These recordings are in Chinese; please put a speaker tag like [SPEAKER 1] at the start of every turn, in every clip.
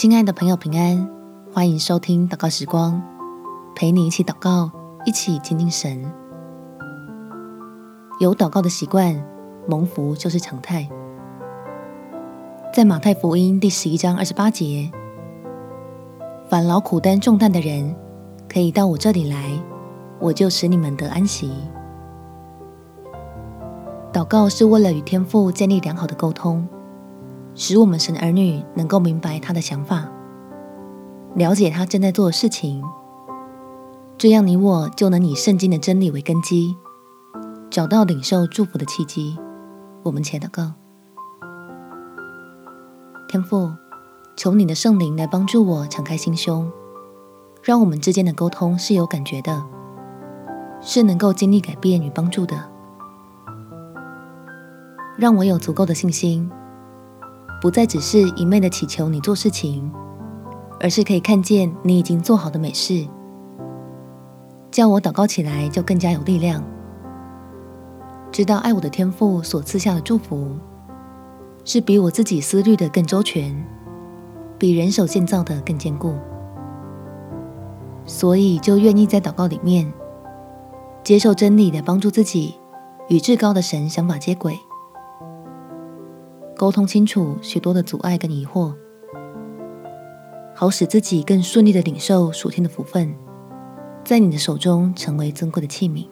[SPEAKER 1] 亲爱的朋友，平安，欢迎收听祷告时光，陪你一起祷告，一起亲近神。有祷告的习惯，蒙福就是常态。在马太福音第十一章二十八节，凡劳苦担重担的人，可以到我这里来，我就使你们得安息。祷告是为了与天父建立良好的沟通。使我们神儿女能够明白他的想法，了解他正在做的事情，这样你我就能以圣经的真理为根基，找到领受祝福的契机。我们且祷告：天父，求你的圣灵来帮助我敞开心胸，让我们之间的沟通是有感觉的，是能够经历改变与帮助的，让我有足够的信心。不再只是一昧的祈求你做事情，而是可以看见你已经做好的美事，叫我祷告起来就更加有力量。知道爱我的天父所赐下的祝福，是比我自己思虑的更周全，比人手建造的更坚固，所以就愿意在祷告里面接受真理来帮助自己与至高的神想法接轨。沟通清楚许多的阻碍跟疑惑，好使自己更顺利的领受属天的福分，在你的手中成为尊贵的器皿。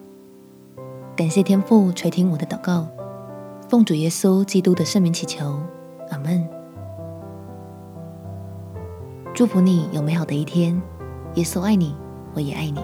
[SPEAKER 1] 感谢天父垂听我的祷告，奉主耶稣基督的圣名祈求，阿门。祝福你有美好的一天，耶稣爱你，我也爱你。